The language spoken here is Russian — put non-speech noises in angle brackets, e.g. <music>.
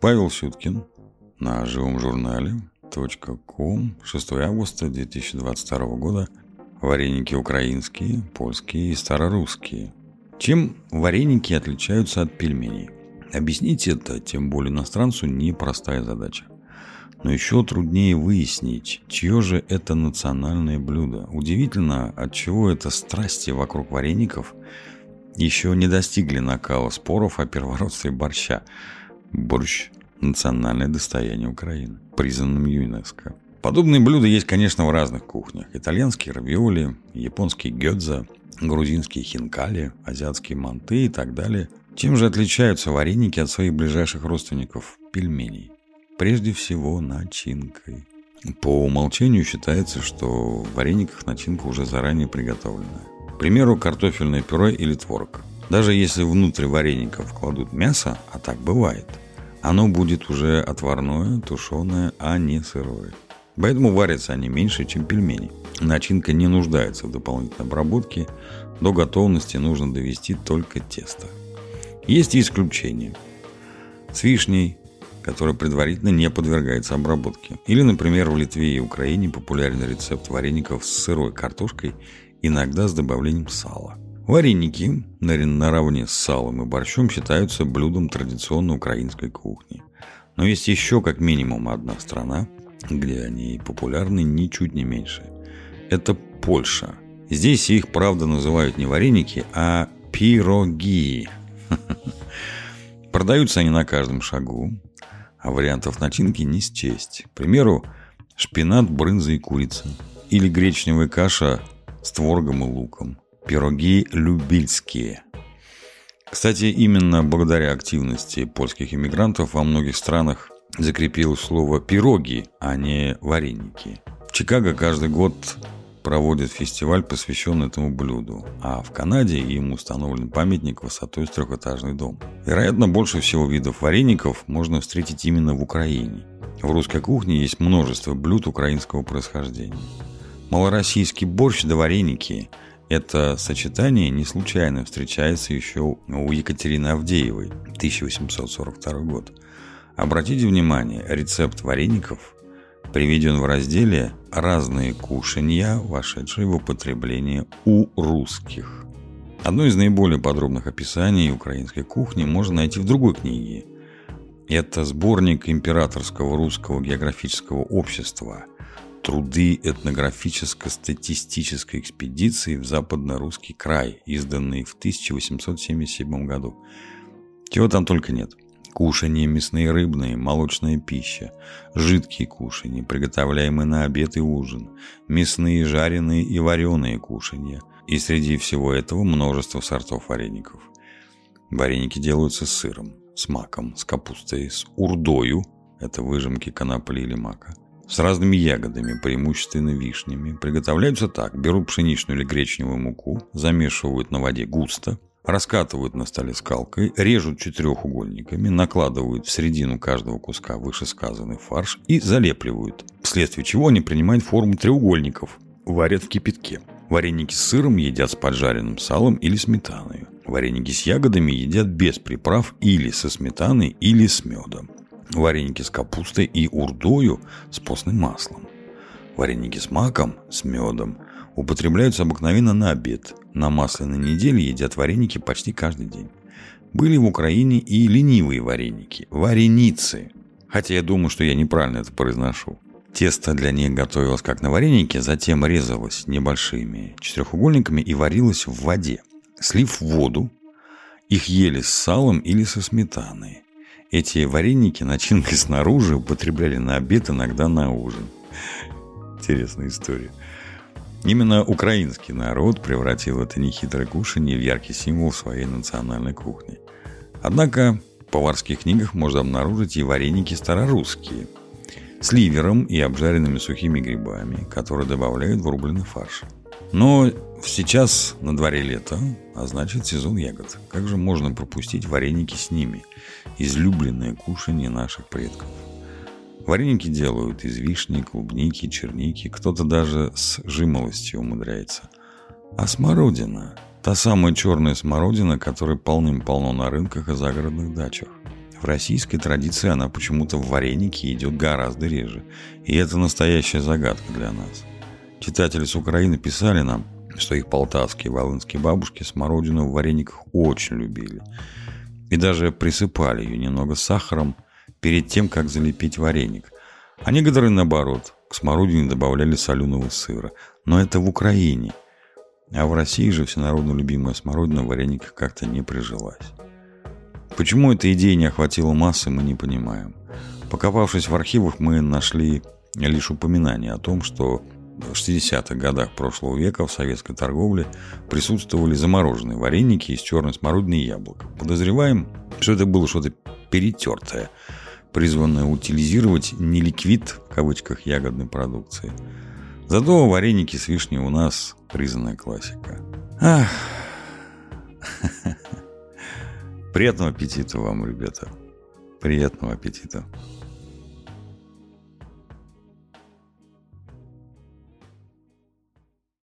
Павел Сюткин на живом журнале .ком 6 августа 2022 года Вареники украинские, польские и старорусские. Чем вареники отличаются от пельменей? Объяснить это, тем более иностранцу, непростая задача. Но еще труднее выяснить, чье же это национальное блюдо. Удивительно, от чего это страсти вокруг вареников еще не достигли накала споров о первородстве борща. Борщ – национальное достояние Украины, признанным ЮНЕСКО. Подобные блюда есть, конечно, в разных кухнях. Итальянские равиоли, японские гёдза, грузинские хинкали, азиатские манты и так далее. Чем же отличаются вареники от своих ближайших родственников – пельменей? Прежде всего, начинкой. По умолчанию считается, что в варениках начинка уже заранее приготовленная. К примеру, картофельное пюре или творог. Даже если внутрь вареников кладут мясо, а так бывает, оно будет уже отварное, тушеное, а не сырое. Поэтому варятся они меньше, чем пельмени. Начинка не нуждается в дополнительной обработке. До готовности нужно довести только тесто. Есть и исключения. С вишней, которая предварительно не подвергается обработке. Или, например, в Литве и Украине популярен рецепт вареников с сырой картошкой, иногда с добавлением сала. Вареники, наравне с салом и борщом, считаются блюдом традиционной украинской кухни. Но есть еще как минимум одна страна, где они популярны ничуть не меньше. Это Польша. Здесь их, правда, называют не вареники, а пироги. <laughs> Продаются они на каждом шагу, а вариантов начинки не счесть. К примеру, шпинат, брынза и курица. Или гречневая каша с творогом и луком. Пироги любительские. Кстати, именно благодаря активности польских иммигрантов во многих странах закрепилось слово «пироги», а не «вареники». В Чикаго каждый год проводят фестиваль, посвященный этому блюду, а в Канаде им установлен памятник высотой с трехэтажный дом. Вероятно, больше всего видов вареников можно встретить именно в Украине. В русской кухне есть множество блюд украинского происхождения. Малороссийский борщ да вареники – это сочетание не случайно встречается еще у Екатерины Авдеевой, 1842 год – Обратите внимание, рецепт вареников приведен в разделе «Разные кушанья, вошедшие в употребление у русских». Одно из наиболее подробных описаний украинской кухни можно найти в другой книге. Это сборник Императорского русского географического общества «Труды этнографическо-статистической экспедиции в западно-русский край», изданный в 1877 году. Чего там только нет – Кушанье мясные рыбные, молочная пища, жидкие кушанья, приготовляемые на обед и ужин, мясные, жареные и вареные кушанья. И среди всего этого множество сортов вареников. Вареники делаются с сыром, с маком, с капустой, с урдою, это выжимки конопли или мака, с разными ягодами, преимущественно вишнями. Приготовляются так. Берут пшеничную или гречневую муку, замешивают на воде густо, раскатывают на столе скалкой, режут четырехугольниками, накладывают в середину каждого куска вышесказанный фарш и залепливают, вследствие чего они принимают форму треугольников, варят в кипятке. Вареники с сыром едят с поджаренным салом или сметаной. Вареники с ягодами едят без приправ или со сметаной, или с медом. Вареники с капустой и урдою с постным маслом. Вареники с маком, с медом употребляются обыкновенно на обед. На масляной неделе едят вареники почти каждый день. Были в Украине и ленивые вареники, вареницы. Хотя я думаю, что я неправильно это произношу. Тесто для них готовилось как на варенике, затем резалось небольшими четырехугольниками и варилось в воде. Слив воду, их ели с салом или со сметаной. Эти вареники начинкой снаружи употребляли на обед, иногда на ужин. Интересная история. Именно украинский народ превратил это нехитрое кушанье в яркий символ своей национальной кухни. Однако в поварских книгах можно обнаружить и вареники старорусские с ливером и обжаренными сухими грибами, которые добавляют в рубленый фарш. Но сейчас на дворе лето, а значит сезон ягод. Как же можно пропустить вареники с ними? Излюбленное кушанье наших предков. Вареники делают из вишни, клубники, черники, кто-то даже с жимолостью умудряется. А смородина Та самая черная смородина, которой полным-полно на рынках и загородных дачах. В российской традиции она почему-то в варенике идет гораздо реже. И это настоящая загадка для нас. Читатели с Украины писали нам, что их полтавские волынские бабушки смородину в варениках очень любили. И даже присыпали ее немного сахаром перед тем, как залепить вареник. А некоторые, наоборот, к смородине добавляли соленого сыра. Но это в Украине. А в России же всенародно любимая смородина в варениках как-то не прижилась. Почему эта идея не охватила массы, мы не понимаем. Покопавшись в архивах, мы нашли лишь упоминание о том, что в 60-х годах прошлого века в советской торговле присутствовали замороженные вареники из черной смородины и яблок. Подозреваем, что это было что-то перетертое, призванное утилизировать не ликвид, в кавычках, ягодной продукции. Зато вареники с вишней у нас признанная классика. Ах. <laughs> Приятного аппетита вам, ребята. Приятного аппетита.